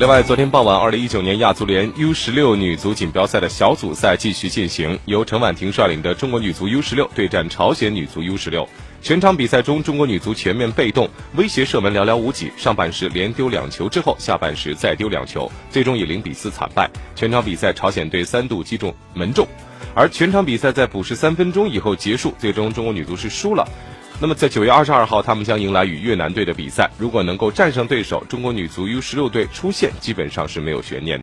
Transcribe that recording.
另外，昨天傍晚，二零一九年亚足联 U 十六女足锦标赛的小组赛继续进行，由陈婉婷率领的中国女足 U 十六对战朝鲜女足 U 十六。全场比赛中，中国女足全面被动，威胁射门寥寥无几。上半时连丢两球之后，下半时再丢两球，最终以零比四惨败。全场比赛，朝鲜队三度击中门柱，而全场比赛在补时三分钟以后结束，最终中国女足是输了。那么在九月二十二号，他们将迎来与越南队的比赛。如果能够战胜对手，中国女足 U 十六队出线基本上是没有悬念。